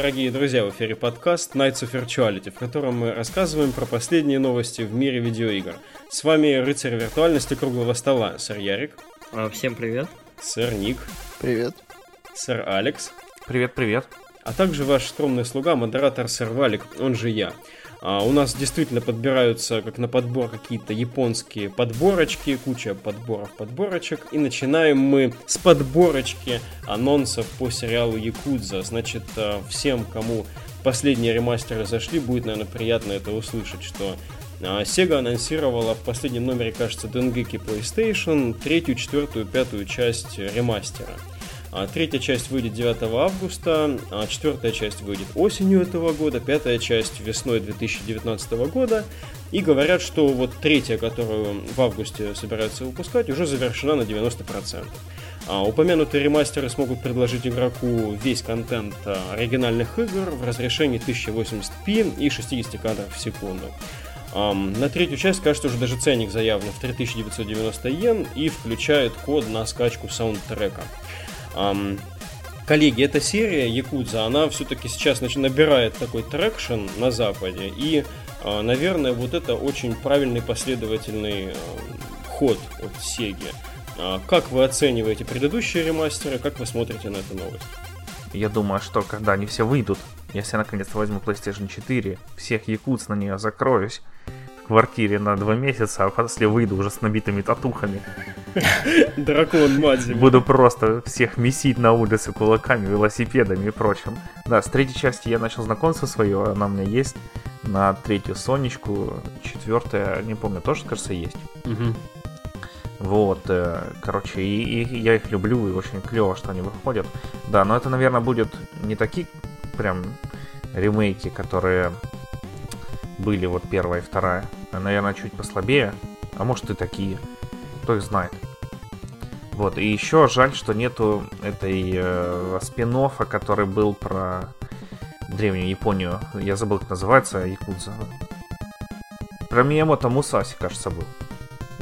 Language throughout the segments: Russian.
Дорогие друзья, в эфире подкаст Nights of Virtuality, в котором мы рассказываем про последние новости в мире видеоигр. С вами рыцарь виртуальности круглого стола, сэр Ярик. А, всем привет. Сэр Ник. Привет. Сэр Алекс. Привет-привет. А также ваш скромный слуга, модератор сэр Валик, он же я. А у нас действительно подбираются, как на подбор, какие-то японские подборочки, куча подборов, подборочек. И начинаем мы с подборочки анонсов по сериалу Якудза. Значит, а, всем, кому последние ремастеры зашли, будет, наверное, приятно это услышать, что а, Sega анонсировала в последнем номере, кажется, Dengeki PlayStation третью, четвертую, пятую часть ремастера. А третья часть выйдет 9 августа, а четвертая часть выйдет осенью этого года, пятая часть весной 2019 года. И говорят, что вот третья, которую в августе собираются выпускать, уже завершена на 90%. А упомянутые ремастеры смогут предложить игроку весь контент а, оригинальных игр в разрешении 1080p и 60 кадров в секунду. Um, на третью часть, кажется, уже даже ценник заявлен в 3990 йен и включает код на скачку саундтрека. Коллеги, эта серия Якудза, она все-таки сейчас набирает такой traction на Западе, и, uh, наверное, вот это очень правильный последовательный ход от Сеги. Uh, как вы оцениваете предыдущие ремастеры, как вы смотрите на эту новость? Я думаю, что когда они все выйдут, если я наконец-то возьму PlayStation 4, всех якутс на нее закроюсь, квартире на два месяца, а после выйду уже с набитыми татухами. Дракон Мадзи. Буду просто всех месить на улице кулаками, велосипедами и прочим. Да, с третьей части я начал знакомство свое, она у меня есть. На третью Сонечку, четвертая, не помню, тоже, кажется, есть. Угу. Вот, э, короче, и, и я их люблю, и очень клево, что они выходят. Да, но это, наверное, будет не такие прям ремейки, которые были вот первая и вторая. Наверное, чуть послабее. А может и такие. Кто их знает. Вот, и еще жаль, что нету этой э, спин который был про древнюю Японию. Я забыл, как называется, Якудза. Про Миямото Мусаси, кажется, был.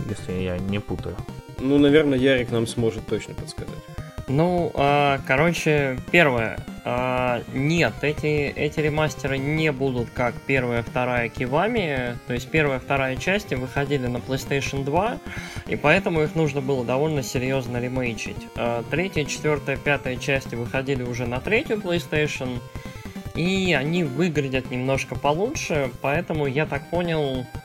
Если я не путаю. Ну, наверное, Ярик нам сможет точно подсказать. Ну, э, короче, первое. Э, нет, эти, эти ремастеры не будут как первая, вторая Кивами. То есть первая, вторая части выходили на PlayStation 2, и поэтому их нужно было довольно серьезно ремейчить. Э, третья, четвертая, пятая части выходили уже на третью PlayStation, и они выглядят немножко получше, поэтому я так понял, а,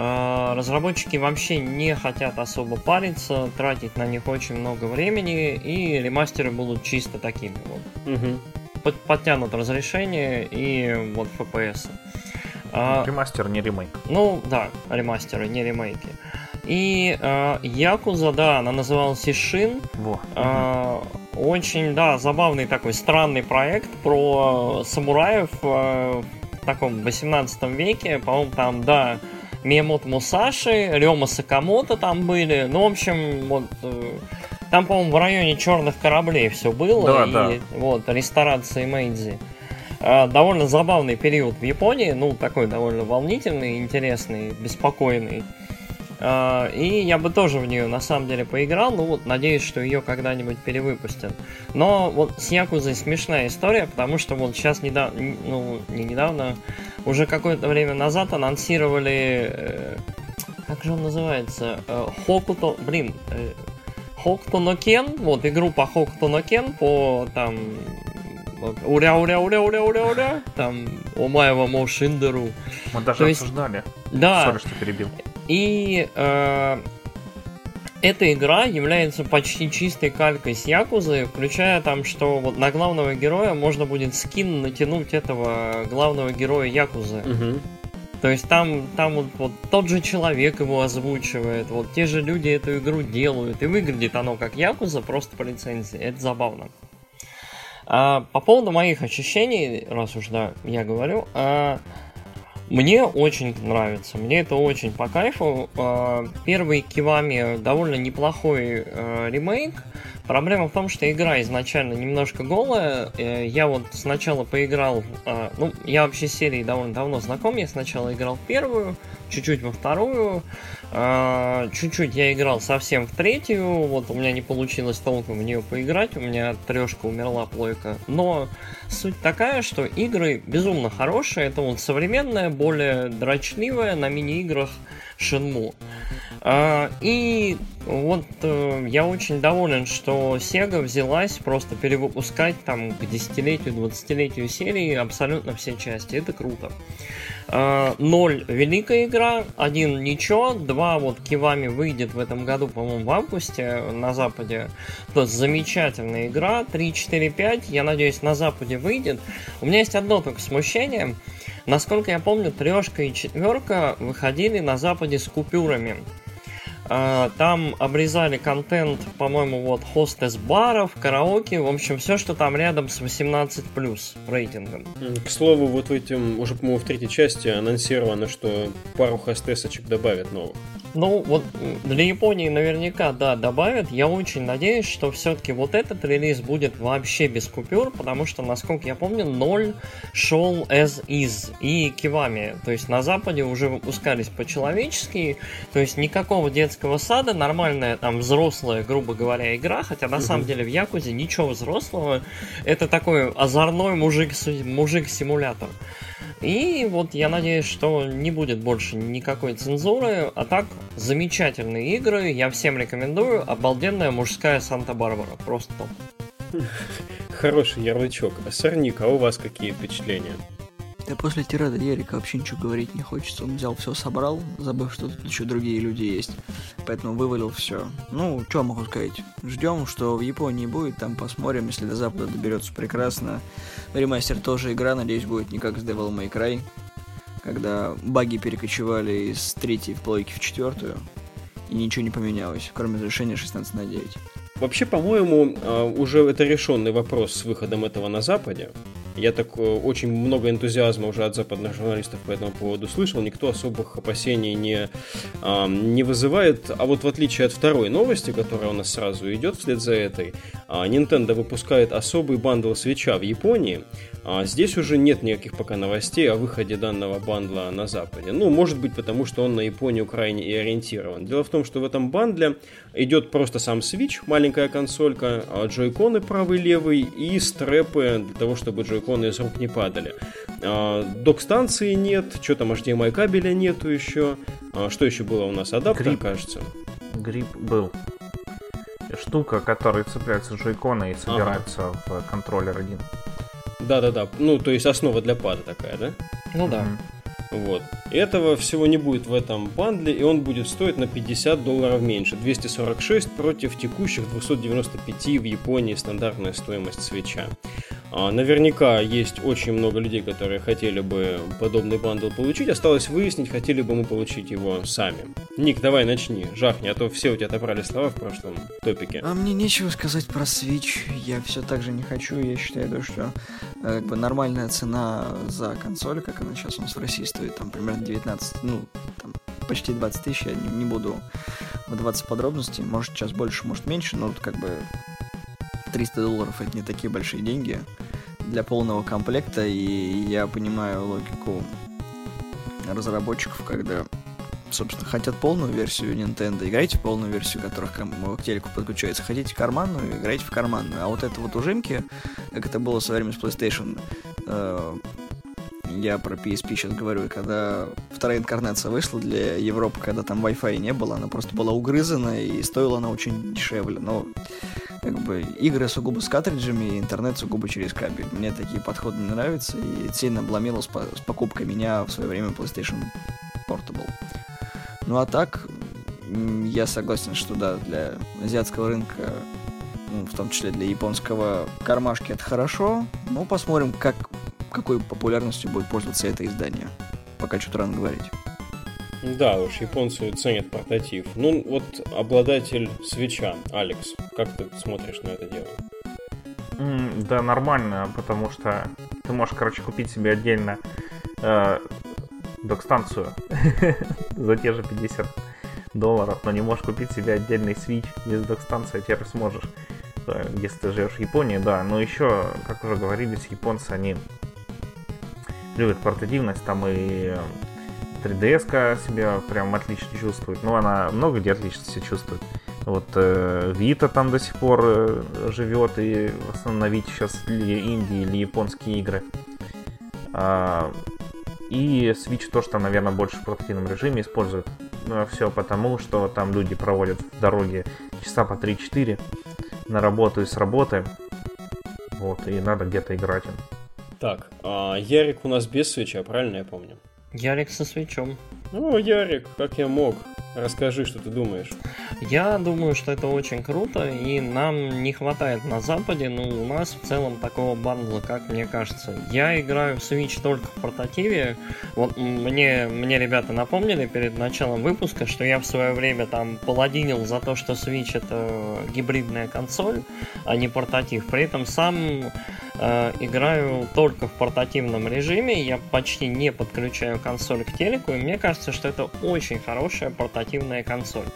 разработчики вообще не хотят особо париться, тратить на них очень много времени, и ремастеры будут чисто такими вот. Угу. Подтянут разрешение и вот FPS. А, Ремастер, не ремейк. Ну да, ремастеры, не ремейки. И э, Якуза, да, она называлась Ишин. Во. Э, очень, да, забавный такой странный проект про самураев э, в таком 18 веке. По-моему, там, да, Миямото Мусаши, Рема Сакамото там были. Ну, в общем, вот э, там, по-моему, в районе черных кораблей все было. Да, и, да. Вот, ресторации Мэйдзи. А, довольно забавный период в Японии, ну, такой довольно волнительный, интересный, беспокойный. А, и я бы тоже в нее на самом деле поиграл, ну вот надеюсь, что ее когда-нибудь перевыпустят. Но вот с Якузой смешная история, потому что вот сейчас недавно, ну не недавно, уже какое-то время назад анонсировали, э, как же он называется, э, Хокуто, блин, э, Хокуто Нокен, вот игру по Хокуто Нокен по там уря уря уря уря уря уря там Омаева Мошиндеру. Мы даже То обсуждали. Есть, да. Sorry, что перебил. И э, эта игра является почти чистой калькой с Якузы, включая там, что вот на главного героя можно будет скин натянуть этого главного героя Якузы. Угу. То есть там, там вот, вот тот же человек его озвучивает, вот те же люди эту игру делают, и выглядит оно как Якуза, просто по лицензии. Это забавно. А, по поводу моих ощущений, раз уж да, я говорю, а, мне очень нравится, мне это очень по кайфу. А, первый Кивами довольно неплохой а, ремейк, Проблема в том, что игра изначально немножко голая. Э, я вот сначала поиграл... А, ну, я вообще с серией довольно давно знаком. Я сначала играл в первую, чуть-чуть во вторую. А, чуть-чуть я играл совсем в третью. Вот у меня не получилось толком в нее поиграть. У меня трешка умерла плойка. Но суть такая, что игры безумно хорошие. Это вот современная, более дрочливая на мини-играх Shenmue. А, и вот э, я очень доволен, что Sega взялась просто перевыпускать там к десятилетию, двадцатилетию серии абсолютно все части. Это круто. А, ноль великая игра, один ничего, два вот Кивами выйдет в этом году, по-моему, в августе на Западе. То есть замечательная игра, 3, 4, 5, я надеюсь, на Западе выйдет. У меня есть одно только смущение. Насколько я помню, трешка и четверка выходили на Западе с купюрами. А, там обрезали контент, по-моему, вот хостес баров, караоке, в общем, все, что там рядом с 18 плюс рейтингом. К слову, вот в этом, уже, по-моему, в третьей части анонсировано, что пару хостесочек добавят новых. Ну, вот для Японии наверняка, да, добавят. Я очень надеюсь, что все-таки вот этот релиз будет вообще без купюр, потому что, насколько я помню, 0 шел as is и кивами. То есть на Западе уже выпускались по-человечески, то есть никакого детского сада, нормальная там взрослая, грубо говоря, игра, хотя на самом деле в Якузе ничего взрослого. Это такой озорной мужик, мужик-симулятор. И вот я надеюсь, что не будет больше никакой цензуры. А так, замечательные игры. Я всем рекомендую. Обалденная мужская Санта-Барбара. Просто топ. Хороший ярлычок. А Сорник, а у вас какие впечатления? Да после тирада Ярика вообще ничего говорить не хочется. Он взял все, собрал, забыв, что тут еще другие люди есть. Поэтому вывалил все. Ну, что могу сказать? Ждем, что в Японии будет, там посмотрим, если до Запада доберется прекрасно. Ремастер тоже игра, надеюсь, будет не как с Devil May Cry, когда баги перекочевали из третьей в плойки в четвертую, и ничего не поменялось, кроме разрешения 16 на 9. Вообще, по-моему, а, уже это решенный вопрос с выходом этого на Западе. Я так э, очень много энтузиазма уже от западных журналистов по этому поводу слышал. Никто особых опасений не, э, не вызывает. А вот в отличие от второй новости, которая у нас сразу идет вслед за этой, э, Nintendo выпускает особый бандл свеча в Японии. А здесь уже нет никаких пока новостей о выходе данного бандла на Западе. Ну, может быть, потому что он на Японию крайне и ориентирован. Дело в том, что в этом бандле идет просто сам Switch, маленькая консолька, а джойконы правый-левый и стрэпы для того, чтобы джойконы из рук не падали. А, док-станции нет, что там HDMI кабеля нету еще. А, что еще было у нас? Адаптер, Грип. кажется. Грип был. Штука, которая цепляется джойконы и собирается ага. в контроллер один. Да-да-да, ну, то есть основа для пада такая, да? Ну да. Вот. Этого всего не будет в этом бандле, и он будет стоить на 50 долларов меньше. 246 против текущих 295 в Японии стандартная стоимость свеча. А, наверняка есть очень много людей, которые хотели бы подобный бандл получить. Осталось выяснить, хотели бы мы получить его сами. Ник, давай начни, жахни, а то все у тебя отобрали слова в прошлом топике. А мне нечего сказать про Switch. Я все так же не хочу. Я считаю, что как бы нормальная цена за консоль, как она сейчас у нас в России стоит, там примерно 19, ну, там, почти 20 тысяч. Я не, не буду выдаваться в подробности. Может, сейчас больше, может, меньше, но вот как бы 300 долларов это не такие большие деньги для полного комплекта, и я понимаю логику разработчиков, когда, собственно, хотят полную версию Nintendo, играйте в полную версию, которых к телеку подключается. Хотите карманную, играйте в карманную. А вот это вот ужимки, как это было со временем с PlayStation, э, я про PSP сейчас говорю, когда вторая инкарнация вышла для Европы, когда там Wi-Fi не было, она просто была угрызана и стоила она очень дешевле. Но как бы игры сугубо с картриджами, интернет сугубо через кабель. Мне такие подходы не нравятся и сильно обломило с, по с покупкой меня в свое время PlayStation. Ну а так, я согласен, что да, для азиатского рынка, ну, в том числе для японского кармашки это хорошо. Ну, посмотрим, как, какой популярностью будет пользоваться это издание. Пока что-то рано говорить. Да уж, японцы ценят портатив. Ну, вот обладатель свеча, Алекс, как ты смотришь на это дело? Mm, да, нормально, потому что ты можешь, короче, купить себе отдельно э, док-станцию за те же 50 долларов, но не можешь купить себе отдельный свич без док-станции, теперь сможешь. если ты живешь в Японии, да. Но еще, как уже говорились, японцы, они любят портативность, там и 3DS себя прям отлично чувствует. Ну, она много где отлично себя чувствует. Вот э, Vita там до сих пор э, живет, и в основном на Vita сейчас или Индии, или японские игры. А, и Switch тоже там, наверное, больше в портативном режиме используют. Но все потому, что там люди проводят в дороге часа по 3-4 на работу и с работы. Вот, и надо где-то играть им. Так, а Ярик у нас без свеча, правильно я помню? Ярик со свечом. Ну, Ярик, как я мог. Расскажи, что ты думаешь. Я думаю, что это очень круто, и нам не хватает на Западе, но у нас в целом такого бандла, как мне кажется. Я играю в Switch только в портативе. Вот мне, мне ребята напомнили перед началом выпуска, что я в свое время там паладинил за то, что Switch это гибридная консоль, а не портатив. При этом сам играю только в портативном режиме, я почти не подключаю консоль к телеку, и мне кажется, что это очень хорошая портативная консоль.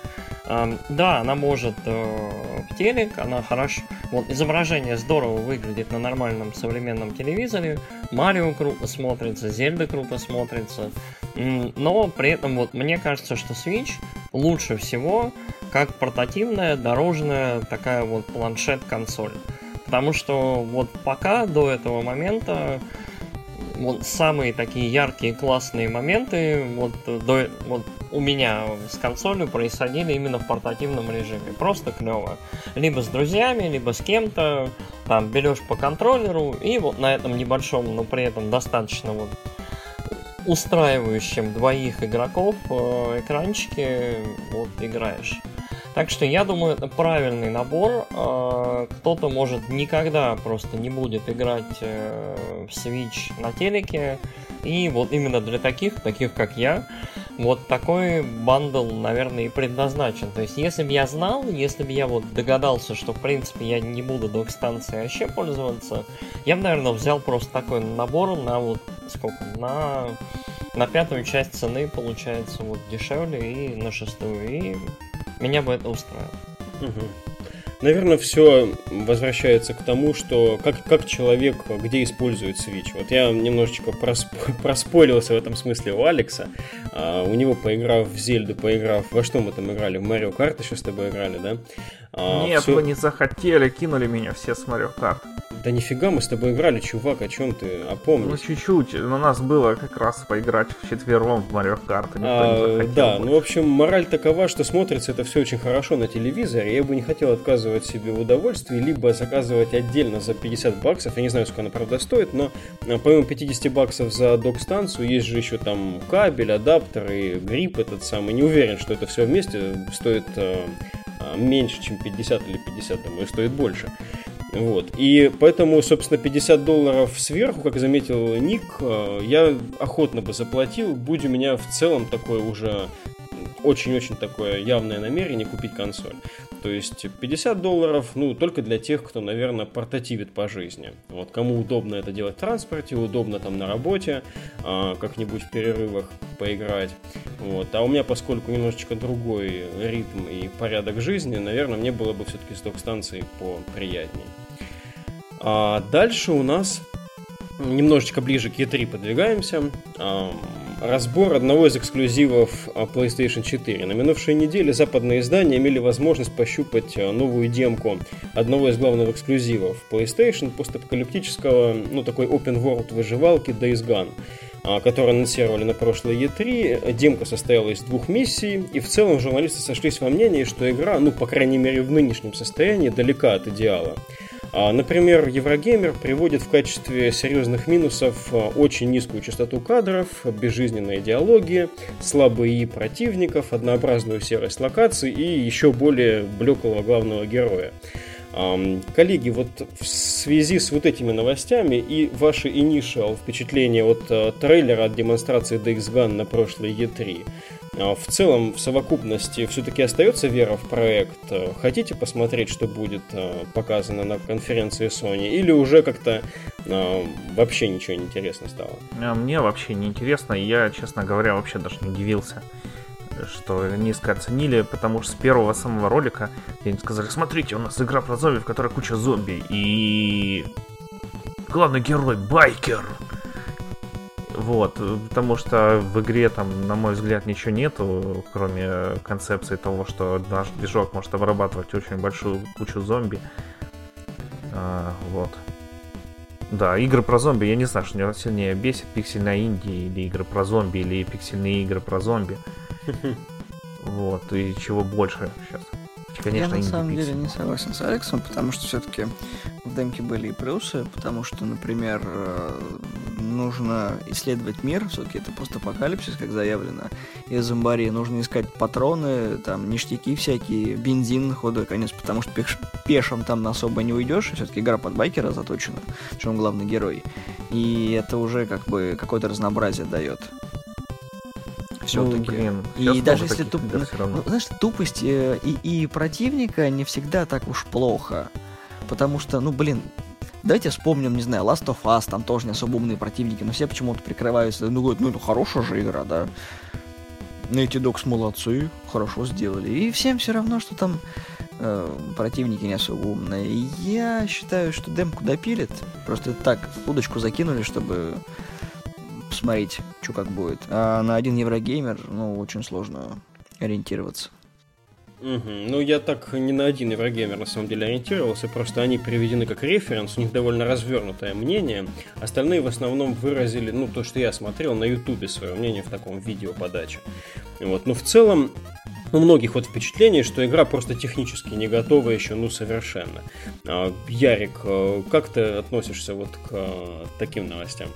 Да, она может э, в телек, она хорошо... Вот изображение здорово выглядит на нормальном современном телевизоре. Марио круто смотрится, Зельда круто смотрится. Но при этом вот мне кажется, что Switch лучше всего как портативная, дорожная такая вот планшет-консоль. Потому что вот пока до этого момента вот самые такие яркие классные моменты вот, до, вот у меня с консолью происходили именно в портативном режиме. Просто клево. Либо с друзьями, либо с кем-то. Там берешь по контроллеру и вот на этом небольшом, но при этом достаточно вот устраивающем двоих игроков э, экранчике вот играешь. Так что я думаю, это правильный набор. А, кто-то, может, никогда просто не будет играть э, в Switch на телеке. И вот именно для таких, таких как я, вот такой бандл, наверное, и предназначен. То есть, если бы я знал, если бы я вот догадался, что, в принципе, я не буду док-станцией вообще пользоваться, я бы, наверное, взял просто такой набор на вот сколько? На, на пятую часть цены, получается, вот дешевле и на шестую. И меня бы это устроило. Угу. Наверное, все возвращается к тому, что как, как человек где использует Switch. Вот я немножечко просп... проспорился в этом смысле у Алекса. А, у него, поиграв в Зельду, поиграв... Во что мы там играли? В Марио Карт еще с тобой играли, да? А, Нет, все... вы не захотели, кинули меня все с Марио Карт. Да нифига, мы с тобой играли, чувак, о чем ты? Опомнись. Ну, чуть-чуть. У нас было как раз поиграть в четвером в Марио Карт. А, да, больше. ну, в общем, мораль такова, что смотрится это все очень хорошо на телевизоре. Я бы не хотел отказывать себе в удовольствии, либо заказывать отдельно за 50 баксов. Я не знаю, сколько она, правда, стоит, но а, помимо 50 баксов за док-станцию, есть же еще там кабель, адаптер и грипп этот самый. Не уверен, что это все вместе стоит а, а, меньше, чем 50 или 50, думаю, стоит больше. Вот. И поэтому, собственно, 50 долларов сверху, как заметил Ник, я охотно бы заплатил, будь у меня в целом такое уже очень-очень такое явное намерение купить консоль. То есть 50 долларов, ну, только для тех, кто, наверное, портативит по жизни. Вот кому удобно это делать в транспорте, удобно там на работе, а, как-нибудь в перерывах поиграть. Вот. А у меня, поскольку немножечко другой ритм и порядок жизни, наверное, мне было бы все-таки с док-станцией поприятней. А дальше у нас немножечко ближе к E3 подвигаемся. Разбор одного из эксклюзивов а, PlayStation 4. На минувшей неделе западные издания имели возможность пощупать а, новую демку одного из главных эксклюзивов PlayStation, постапокалиптического, ну, такой open world выживалки Days Gone а, который анонсировали на прошлой E3. Демка состояла из двух миссий, и в целом журналисты сошлись во мнении, что игра, ну, по крайней мере, в нынешнем состоянии, далека от идеала. А, например, Еврогеймер приводит в качестве серьезных минусов а, очень низкую частоту кадров, безжизненные диалоги, слабые и противников, однообразную серость локаций и еще более блеклого главного героя. Коллеги, вот в связи с вот этими новостями и ваши initial впечатления от а, трейлера от демонстрации DX Gun на прошлой E3, а, в целом, в совокупности, все-таки остается вера в проект? Хотите посмотреть, что будет а, показано на конференции Sony? Или уже как-то а, вообще ничего не интересно стало? Мне вообще не интересно. Я, честно говоря, вообще даже не удивился что низко оценили, потому что с первого самого ролика они сказали, смотрите, у нас игра про зомби, в которой куча зомби, и главный герой байкер. Вот, потому что в игре там, на мой взгляд, ничего нету, кроме концепции того, что наш движок может обрабатывать очень большую кучу зомби. А, вот. Да, игры про зомби, я не знаю, что меня сильнее бесит, пиксельная Индия или игры про зомби, или пиксельные игры про зомби. Вот, и чего больше сейчас. Конечно, я на самом деле не согласен с Алексом, потому что все-таки в демке были и плюсы, потому что, например, э, нужно исследовать мир, все-таки это постапокалипсис, как заявлено, и зомбари нужно искать патроны, там, ништяки всякие, бензин ходу, конец, потому что пеш пешим там особо не уйдешь, все-таки игра под байкера заточена, он главный герой, и это уже как бы какое-то разнообразие дает все-таки. Ну, и даже если туп... ну, знаешь, тупость э, и, и противника не всегда так уж плохо. Потому что, ну, блин, давайте вспомним, не знаю, Last of Us, там тоже не особо умные противники, но все почему-то прикрываются, ну, говорят, ну, это хорошая же игра, да. Эти Dogs молодцы, хорошо сделали. И всем все равно, что там э, противники не особо умные. Я считаю, что демку допилит. Просто так удочку закинули, чтобы посмотреть, что как будет. А на один Еврогеймер, ну, очень сложно ориентироваться. Угу. Ну, я так не на один Еврогеймер на самом деле ориентировался, просто они приведены как референс, у них довольно развернутое мнение. Остальные в основном выразили, ну, то, что я смотрел на Ютубе свое мнение в таком видео подаче. Вот. Но в целом, у многих вот впечатление, что игра просто технически не готова еще, ну, совершенно. А, Ярик, э, как ты относишься вот к э, таким новостям?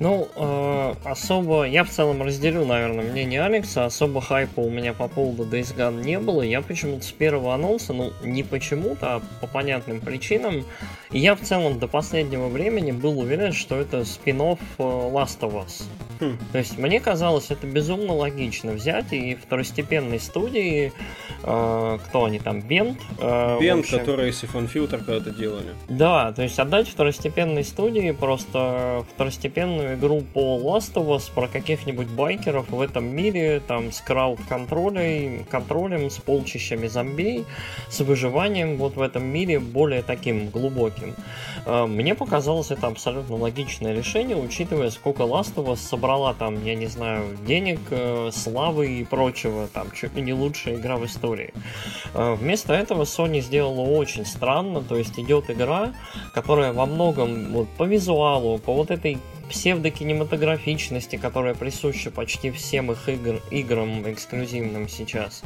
Ну, э, особо, я в целом разделю, наверное, мнение Алекса, особо хайпа у меня по поводу Days Gone не было, я почему-то с первого анонса, ну, не почему-то, а по понятным причинам, я в целом до последнего времени был уверен, что это спин э, Last of Us. Хм. То есть мне казалось это безумно логично взять и второстепенной студии, э, кто они там, Бент? Э, Бент, который Сифон Фильтр когда-то делали. Да, то есть отдать второстепенной студии просто второстепенную игру по Last of Us про каких-нибудь байкеров в этом мире, там, с крауд-контролем, контролем, с полчищами зомбей, с выживанием вот в этом мире более таким глубоким. А, мне показалось это абсолютно логичное решение, учитывая, сколько Last of Us собрала там, я не знаю, денег, э, славы и прочего, там, чуть ли не лучшая игра в истории. А, вместо этого Sony сделала очень странно, то есть идет игра, которая во многом вот, по визуалу, по вот этой псевдокинематографичности, которая присуща почти всем их игр, играм эксклюзивным сейчас.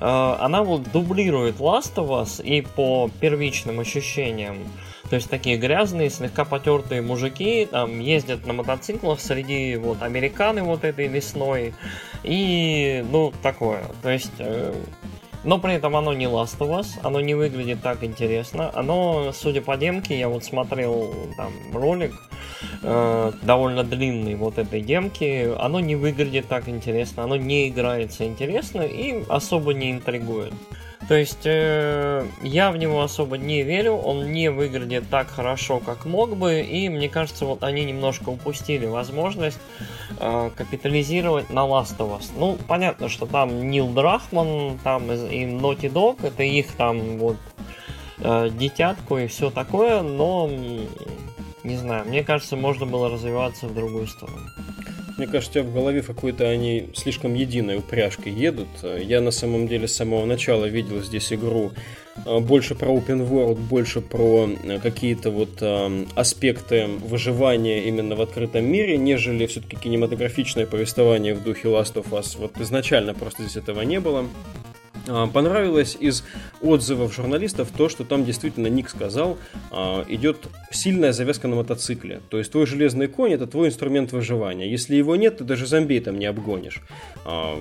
Э, она вот дублирует Last of Us и по первичным ощущениям. То есть такие грязные, слегка потертые мужики там ездят на мотоциклах среди вот американы вот этой весной. И, ну, такое. То есть э, но при этом оно не Last of Us, оно не выглядит так интересно. Оно, судя по демке, я вот смотрел там ролик, э, довольно длинный вот этой демки, оно не выглядит так интересно, оно не играется интересно и особо не интригует. То есть э, я в него особо не верю, он не выглядит так хорошо, как мог бы, и мне кажется, вот они немножко упустили возможность э, капитализировать на Last of Us. Ну, понятно, что там Нил Драхман, там и Naughty Dog, это их там вот э, детятку и все такое, но не знаю, мне кажется, можно было развиваться в другую сторону. Мне кажется, у тебя в голове какой-то они слишком единой упряжкой едут. Я на самом деле с самого начала видел здесь игру э, больше про open world, больше про э, какие-то вот э, аспекты выживания именно в открытом мире, нежели все-таки кинематографичное повествование в духе Last of Us. Вот изначально просто здесь этого не было. А, понравилось из отзывов журналистов то, что там действительно Ник сказал, а, идет сильная завязка на мотоцикле. То есть твой железный конь это твой инструмент выживания. Если его нет, ты даже зомби там не обгонишь. А,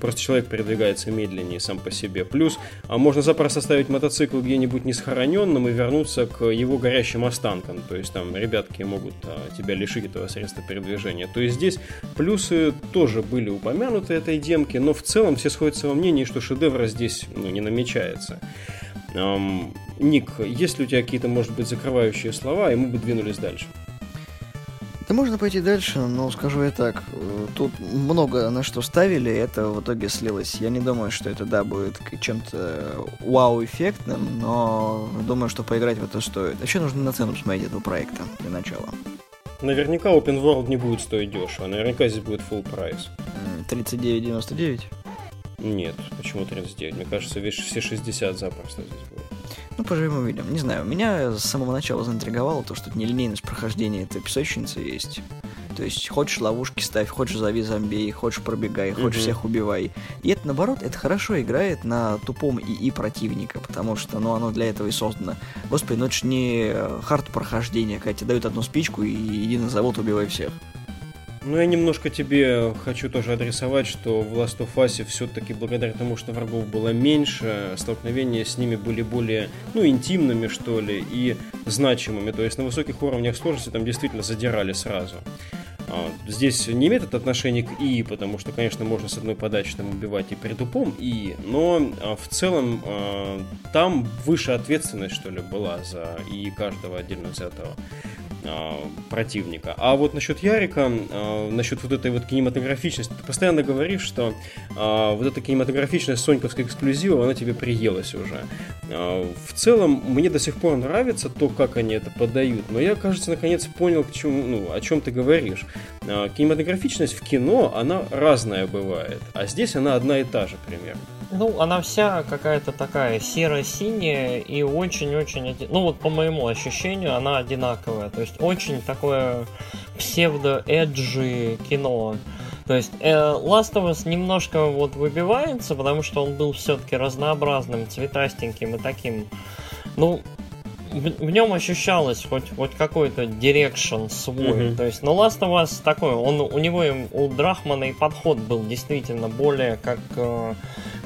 просто человек передвигается медленнее сам по себе. Плюс можно запросто ставить мотоцикл где-нибудь несхороненным и вернуться к его горящим останкам. То есть там ребятки могут тебя лишить этого средства передвижения. То есть здесь плюсы тоже были упомянуты этой демки, но в целом все сходятся во мнении, что шедевр шедевра здесь ну, не намечается. Эм, Ник, есть ли у тебя какие-то, может быть, закрывающие слова, и мы бы двинулись дальше? Да можно пойти дальше, но скажу я так, тут много на что ставили, это в итоге слилось. Я не думаю, что это, да, будет чем-то вау-эффектным, но думаю, что поиграть в это стоит. Еще нужно на цену посмотреть этого проекта для начала. Наверняка Open World не будет стоить дешево, наверняка здесь будет full прайс. 39,99? Нет, почему 39? Мне кажется, весь все 60 запросто здесь будет. Ну, поживем увидим. Не знаю, меня с самого начала заинтриговало то, что нелинейность прохождения этой песочницы есть. То есть, хочешь ловушки ставь, хочешь зови зомби, хочешь пробегай, хочешь mm-hmm. всех убивай. И это, наоборот, это хорошо играет на тупом ИИ противника, потому что, ну, оно для этого и создано. Господи, ну это ж не хард прохождения, когда тебе дают одну спичку и иди на завод, убивай всех. Ну, я немножко тебе хочу тоже адресовать, что в Last of Us все-таки благодаря тому, что врагов было меньше, столкновения с ними были более, ну, интимными, что ли, и значимыми. То есть на высоких уровнях сложности там действительно задирали сразу. А, здесь не имеет это отношения к И, потому что, конечно, можно с одной подачи там убивать и при тупом И, но а, в целом а, там выше ответственность, что ли, была за И каждого отдельно взятого. А, противника. А вот насчет Ярика, а, насчет вот этой вот кинематографичности, ты постоянно говоришь, что а, вот эта кинематографичность соньковской эксклюзива, она тебе приелась уже. В целом, мне до сих пор нравится то, как они это подают, но я, кажется, наконец понял, к чему, ну, о чем ты говоришь. Кинематографичность в кино, она разная бывает, а здесь она одна и та же примерно. Ну, она вся какая-то такая серо-синяя и очень-очень... Ну, вот по моему ощущению, она одинаковая. То есть очень такое псевдо- edgy кино. То есть э, Last of Us немножко вот выбивается, потому что он был все-таки разнообразным, цветастеньким и таким, ну, в, в нем ощущалось хоть, хоть какой-то direction свой. Mm-hmm. То есть, ну, Last of Us такой, он, у него, у Драхмана и подход был действительно более как э,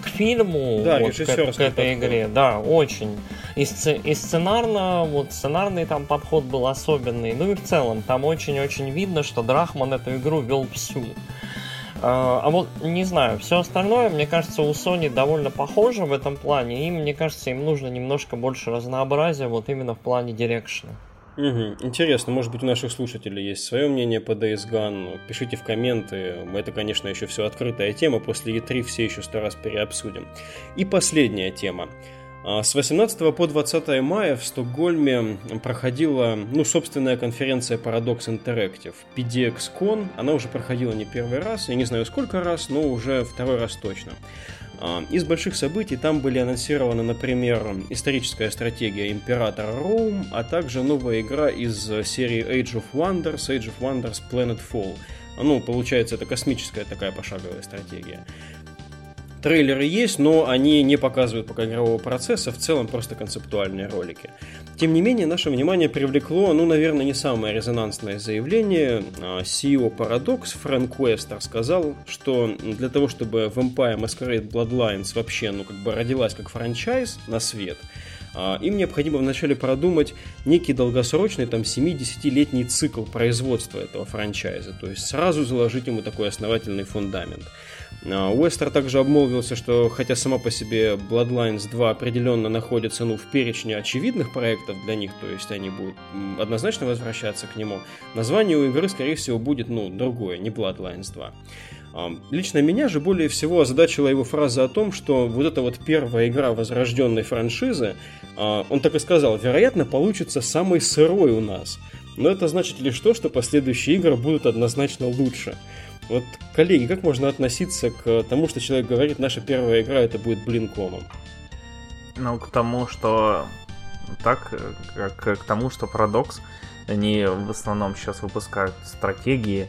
к фильму, да, вот, к, к этой игре. Да, очень. И, сц, и сценарно, вот сценарный там подход был особенный. Ну и в целом, там очень-очень видно, что Драхман эту игру вел всю. А, а вот не знаю, все остальное, мне кажется, у Sony довольно похоже в этом плане, и мне кажется, им нужно немножко больше разнообразия вот именно в плане дирекшена. Угу. Интересно, может быть, у наших слушателей есть свое мнение по Days Gone. Пишите в комменты. Это, конечно, еще все открытая тема. После E3 все еще сто раз переобсудим. И последняя тема. А, с 18 по 20 мая в Стокгольме проходила, ну, собственная конференция Paradox Interactive, PDX-Con. Она уже проходила не первый раз, я не знаю сколько раз, но уже второй раз точно. А, из больших событий там были анонсированы, например, историческая стратегия Императора Роум, а также новая игра из серии Age of Wonders, Age of Wonders Planetfall. Ну, получается, это космическая такая пошаговая стратегия. Трейлеры есть, но они не показывают пока игрового процесса, в целом просто концептуальные ролики. Тем не менее, наше внимание привлекло, ну, наверное, не самое резонансное заявление. CEO Paradox Фрэнк Уэстер сказал, что для того, чтобы Vampire Masquerade Bloodlines вообще, ну, как бы родилась как франчайз на свет, а, им необходимо вначале продумать некий долгосрочный, там, 7-10-летний цикл производства этого франчайза, то есть сразу заложить ему такой основательный фундамент. А, Уэстер также обмолвился, что хотя сама по себе Bloodlines 2 определенно находится ну, в перечне очевидных проектов для них, то есть они будут однозначно возвращаться к нему, название у игры, скорее всего, будет ну, другое, не Bloodlines 2. Лично меня же более всего озадачила его фраза о том, что вот эта вот первая игра возрожденной франшизы, а, он так и сказал, вероятно, получится самой сырой у нас. Но это значит лишь то, что последующие игры будут однозначно лучше. Вот, коллеги, как можно относиться к тому, что человек говорит, наша первая игра это будет блин комом? Ну, к тому, что так, как к тому, что Paradox, они в основном сейчас выпускают стратегии,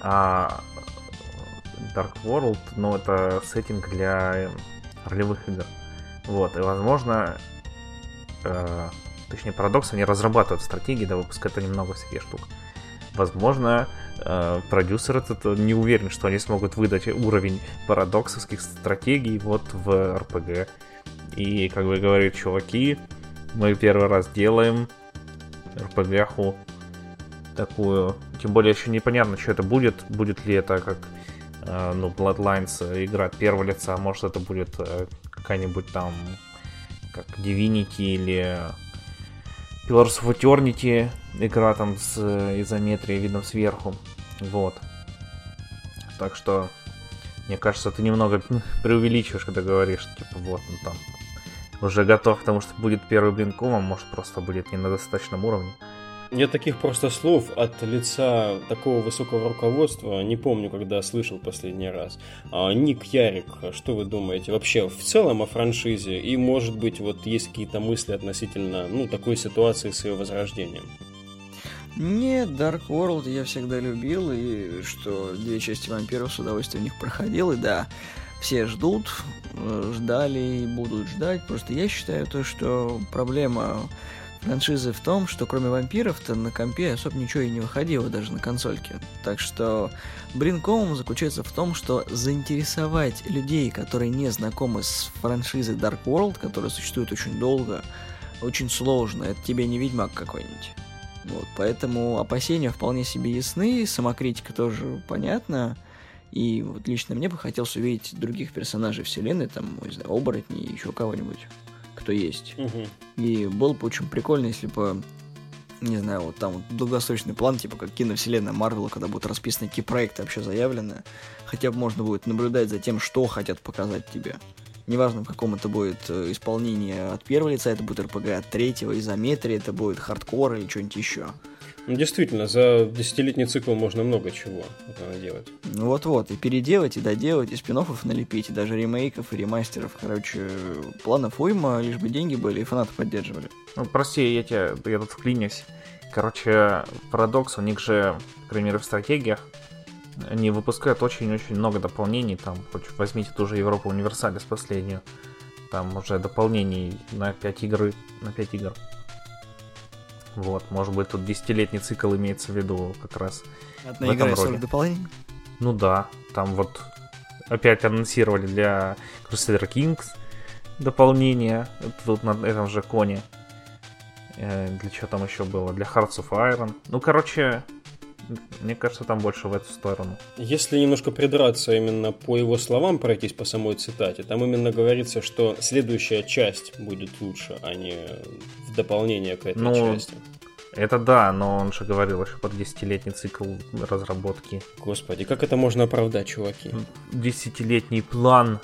а Dark World, ну, это сеттинг для ролевых игр. Вот, и возможно, э, точнее, Paradox, они разрабатывают стратегии, да, выпускают они много всяких штук. Возможно, э, продюсер этот не уверен, что они смогут выдать уровень парадоксовских стратегий вот в RPG. И, как бы говорит, чуваки, мы первый раз делаем RPG-ху такую. Тем более еще непонятно, что это будет. Будет ли это как э, ну, Bloodlines игра от первого лица, а может это будет э, какая-нибудь там как Divinity или Pillars of Eternity, игра там с э, изометрией, видом сверху. Вот. Так что, мне кажется, ты немного преувеличиваешь, когда говоришь, типа, вот, ну там, уже готов, потому что будет первый блинком, а может просто будет не на достаточном уровне. Я таких просто слов от лица такого высокого руководства не помню, когда слышал последний раз. А, Ник Ярик, что вы думаете вообще в целом о франшизе? И, может быть, вот есть какие-то мысли относительно ну, такой ситуации с ее возрождением? Нет, Dark World я всегда любил, и что две части вампиров с удовольствием у них проходил, и да, все ждут, э, ждали и будут ждать. Просто я считаю то, что проблема франшизы в том, что кроме вампиров-то на компе особо ничего и не выходило даже на консольке. Так что Бринком заключается в том, что заинтересовать людей, которые не знакомы с франшизой Dark World, которая существует очень долго, очень сложно. Это тебе не Ведьмак какой-нибудь. Вот, поэтому опасения вполне себе ясны, самокритика тоже понятна. И вот лично мне бы хотелось увидеть других персонажей вселенной, там, не знаю, оборотней, еще кого-нибудь кто есть. Угу. И было бы очень прикольно, если бы не знаю, вот там вот долгосрочный план, типа как киновселенная Марвела, когда будут расписаны какие проекты вообще заявлены, хотя бы можно будет наблюдать за тем, что хотят показать тебе. Неважно, в каком это будет э, исполнении от первого лица, это будет РПГ от третьего, изометрии, это будет хардкор или что-нибудь еще. Ну, действительно, за десятилетний цикл можно много чего делать. Ну вот-вот, и переделать, и доделать, и спин налепить, и даже ремейков, и ремастеров. Короче, планов уйма, лишь бы деньги были, и фанаты поддерживали. Ну, прости, я, тебя, я тут вклинюсь. Короче, парадокс, у них же, к примеру, в стратегиях, они выпускают очень-очень много дополнений, там, хоть возьмите ту же Европу Универсалис последнюю, там уже дополнений на 5 игры, на 5 игр. Вот, может быть, тут десятилетний цикл имеется в виду как раз. Одна игра и 40 дополнений? Ну да, там вот опять анонсировали для Crusader Kings дополнение тут на этом же коне. Э, для чего там еще было? Для Hearts of Iron. Ну, короче, мне кажется, там больше в эту сторону. Если немножко придраться именно по его словам, пройтись по самой цитате, там именно говорится, что следующая часть будет лучше, а не в дополнение к этой ну, части. Это да, но он же говорил еще про десятилетний цикл разработки. Господи, как это можно оправдать, чуваки? Десятилетний план.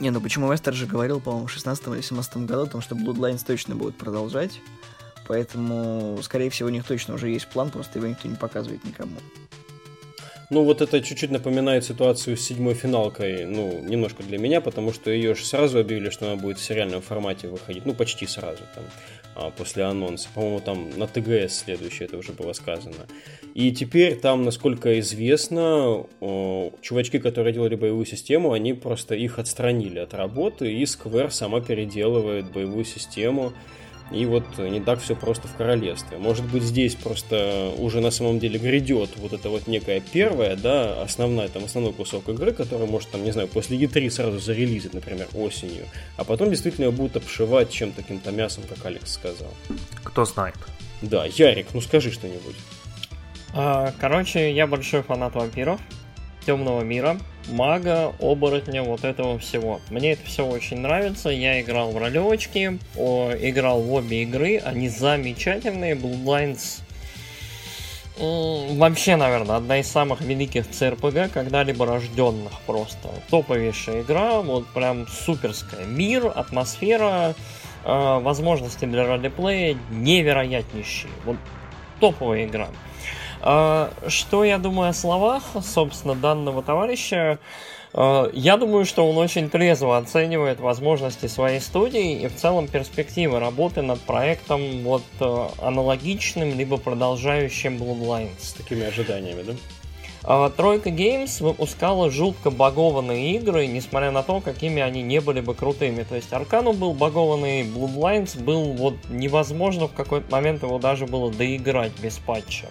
Не, ну почему Вестер же говорил, по-моему, в 16 или 17 году о том, что Bloodlines точно будет продолжать. Поэтому, скорее всего, у них точно уже есть план, просто его никто не показывает никому. Ну, вот это чуть-чуть напоминает ситуацию с седьмой финалкой, ну, немножко для меня, потому что ее же сразу объявили, что она будет в сериальном формате выходить, ну, почти сразу, там, а, после анонса. По-моему, там на ТГС следующее это уже было сказано. И теперь там, насколько известно, чувачки, которые делали боевую систему, они просто их отстранили от работы, и Square сама переделывает боевую систему, и вот не так все просто в королевстве. Может быть, здесь просто уже на самом деле грядет вот это вот некая первая, да, основная, там, основной кусок игры, который может, там, не знаю, после E3 сразу зарелизить, например, осенью, а потом действительно будут обшивать чем-то таким-то мясом, как Алекс сказал. Кто знает. Да, Ярик, ну скажи что-нибудь. А, короче, я большой фанат вампиров, темного мира, мага, оборотня, вот этого всего. Мне это все очень нравится. Я играл в ролевочки, о, играл в обе игры. Они замечательные. Bloodlines вообще, наверное, одна из самых великих CRPG, когда-либо рожденных просто. Топовейшая игра, вот прям суперская. Мир, атмосфера, э, возможности для ролеплея невероятнейшие. Вот топовая игра. А, что я думаю о словах, собственно, данного товарища? А, я думаю, что он очень трезво оценивает возможности своей студии и в целом перспективы работы над проектом вот э, аналогичным, либо продолжающим Bloodlines. С такими ожиданиями, да? А, Тройка Games выпускала жутко багованные игры, несмотря на то, какими они не были бы крутыми. То есть Аркану был багованный, Bloodlines был вот невозможно в какой-то момент его даже было доиграть без патча.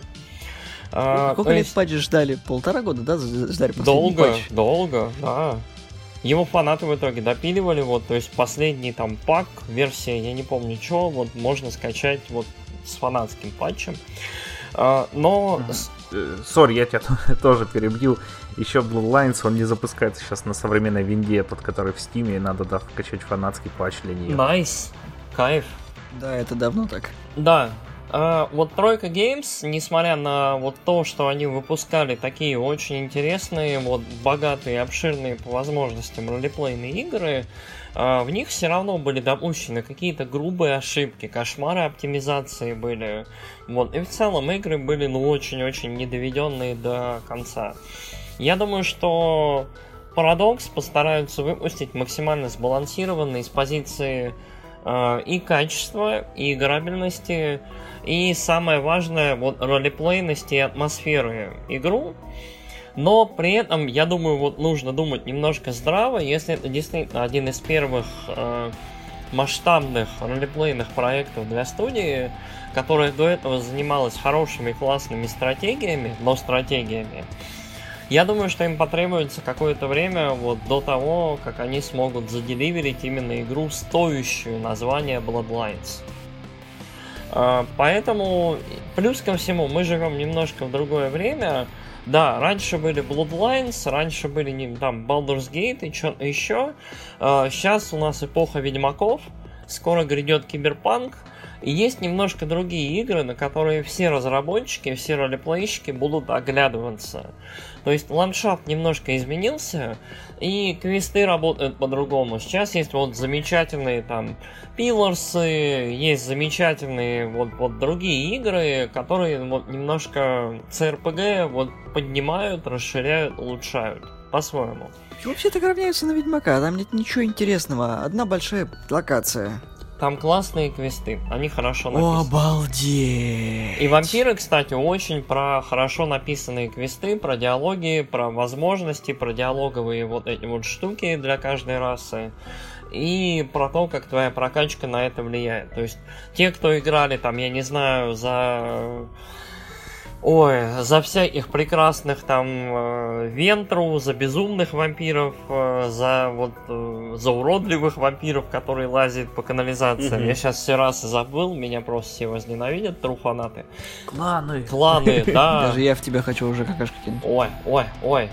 А, Сколько лет есть... патч ждали? Полтора года, да, ждали Долго, патч? долго, да. Его фанаты в итоге допиливали, вот, то есть последний там пак, версия, я не помню что, вот можно скачать вот с фанатским патчем. А, но... Э, sorry, я тебя тоже перебью. Еще Bloodlines, он не запускается сейчас на современной винде, тот, который в Steam, и надо да, вкачать фанатский патч для нее. Nice, nice. кайф. Да, это давно так. Да, вот Тройка Games, несмотря на вот то, что они выпускали такие очень интересные, вот богатые, обширные по возможностям ролеплейные игры, а, в них все равно были допущены какие-то грубые ошибки, кошмары оптимизации были. Вот. И в целом игры были ну очень-очень недоведенные до конца. Я думаю, что Paradox постараются выпустить максимально сбалансированные с позиции и качества, и играбельности, и самое важное, вот ролеплейности и атмосферы игру. Но при этом, я думаю, вот нужно думать немножко здраво, если это действительно один из первых э, масштабных ролеплейных проектов для студии, которая до этого занималась хорошими классными стратегиями, но стратегиями, я думаю, что им потребуется какое-то время вот до того, как они смогут заделиверить именно игру, стоящую название Bloodlines. А, поэтому, плюс ко всему, мы живем немножко в другое время. Да, раньше были Bloodlines, раньше были там Baldur's Gate и что-то еще. Сейчас а, у нас эпоха Ведьмаков, скоро грядет Киберпанк, и есть немножко другие игры, на которые все разработчики, все ролеплейщики будут оглядываться. То есть ландшафт немножко изменился, и квесты работают по-другому. Сейчас есть вот замечательные там пилорсы, есть замечательные вот, вот другие игры, которые вот немножко CRPG вот поднимают, расширяют, улучшают по-своему. Вообще так равняются на Ведьмака, там нет ничего интересного, одна большая локация. Там классные квесты, они хорошо написаны. О, обалдеть! И вампиры, кстати, очень про хорошо написанные квесты, про диалоги, про возможности, про диалоговые вот эти вот штуки для каждой расы. И про то, как твоя прокачка на это влияет. То есть, те, кто играли там, я не знаю, за Ой, за всяких прекрасных там э, Вентру, за безумных вампиров, э, за вот э, за уродливых вампиров, которые лазят по канализациям. Mm-hmm. Я сейчас все раз забыл, меня просто все возненавидят, труханаты. Кланы. Кланы, да. Даже я в тебя хочу уже какашки кинуть. Ой, ой, ой.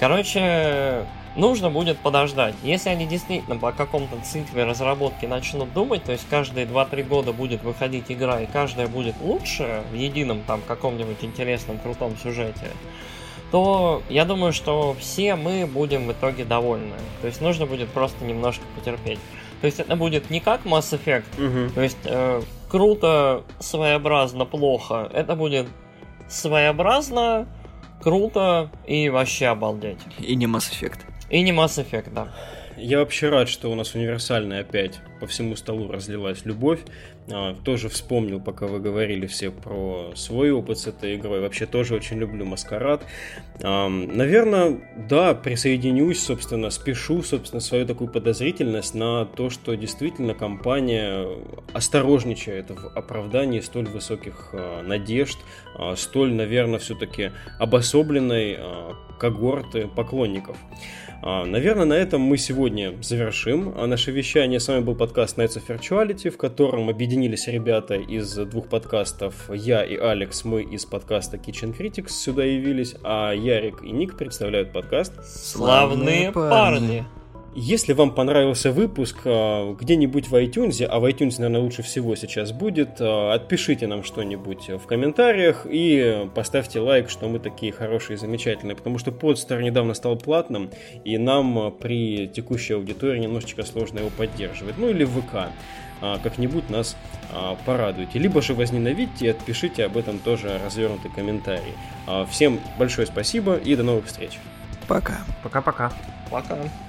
Короче, нужно будет подождать. Если они действительно по каком-то цикле разработки начнут думать, то есть каждые 2-3 года будет выходить игра, и каждая будет лучше в едином там каком-нибудь интересном, крутом сюжете, то я думаю, что все мы будем в итоге довольны. То есть нужно будет просто немножко потерпеть. То есть это будет не как Mass Effect, угу. то есть э, круто, своеобразно, плохо. Это будет своеобразно, круто и вообще обалдеть. И не Mass Effect. И не Mass Effect, да. Я вообще рад, что у нас универсальная опять по всему столу разлилась любовь. А, тоже вспомнил, пока вы говорили все про свой опыт с этой игрой. Вообще тоже очень люблю Маскарад. Наверное, да, присоединюсь, собственно, спешу, собственно, свою такую подозрительность на то, что действительно компания осторожничает в оправдании столь высоких а, надежд, а, столь, наверное, все-таки обособленной когорты поклонников. Наверное, на этом мы сегодня завершим наше вещание. С вами был подкаст Nights of Virtuality, в котором объединились ребята из двух подкастов. Я и Алекс, мы из подкаста Kitchen Critics сюда явились, а Ярик и Ник представляют подкаст «Славные парни». Если вам понравился выпуск а, где-нибудь в iTunes, а в iTunes, наверное, лучше всего сейчас будет, а, отпишите нам что-нибудь в комментариях и поставьте лайк, что мы такие хорошие и замечательные, потому что подстер недавно стал платным, и нам при текущей аудитории немножечко сложно его поддерживать. Ну или в ВК как-нибудь нас порадуйте. Либо же возненавидьте и отпишите об этом тоже развернутый комментарий. Всем большое спасибо и до новых встреч. Пока. Пока-пока. Пока. -пока. Пока.